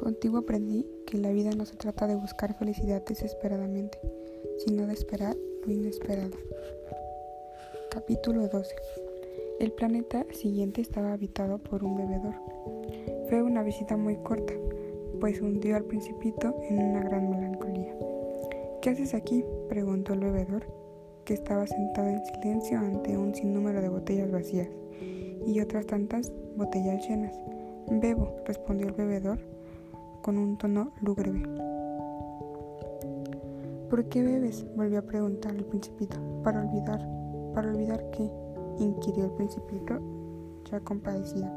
Contigo aprendí que la vida no se trata de buscar felicidad desesperadamente, sino de esperar lo inesperado. Capítulo 12. El planeta siguiente estaba habitado por un bebedor. Fue una visita muy corta, pues hundió al principito en una gran melancolía. ¿Qué haces aquí? preguntó el bebedor, que estaba sentado en silencio ante un sinnúmero de botellas vacías y otras tantas botellas llenas. Bebo, respondió el bebedor con un tono lúgubre. ¿Por qué bebes? volvió a preguntar el principito. Para olvidar. ¿Para olvidar qué? inquirió el principito, ya compadecido.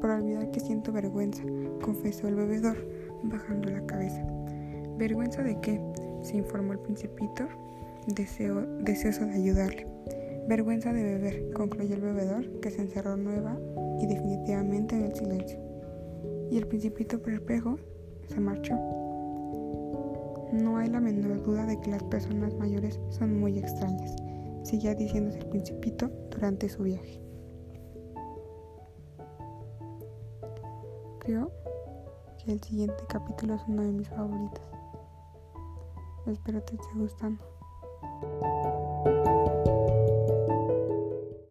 Para olvidar que siento vergüenza, confesó el bebedor, bajando la cabeza. ¿Vergüenza de qué? se informó el principito, deseo, deseoso de ayudarle. Vergüenza de beber, concluyó el bebedor, que se encerró nueva y definitivamente en el silencio. Y el principito perplejo se marchó. No hay la menor duda de que las personas mayores son muy extrañas, seguía diciéndose el principito durante su viaje. Creo que el siguiente capítulo es uno de mis favoritos. Espero te esté gustando.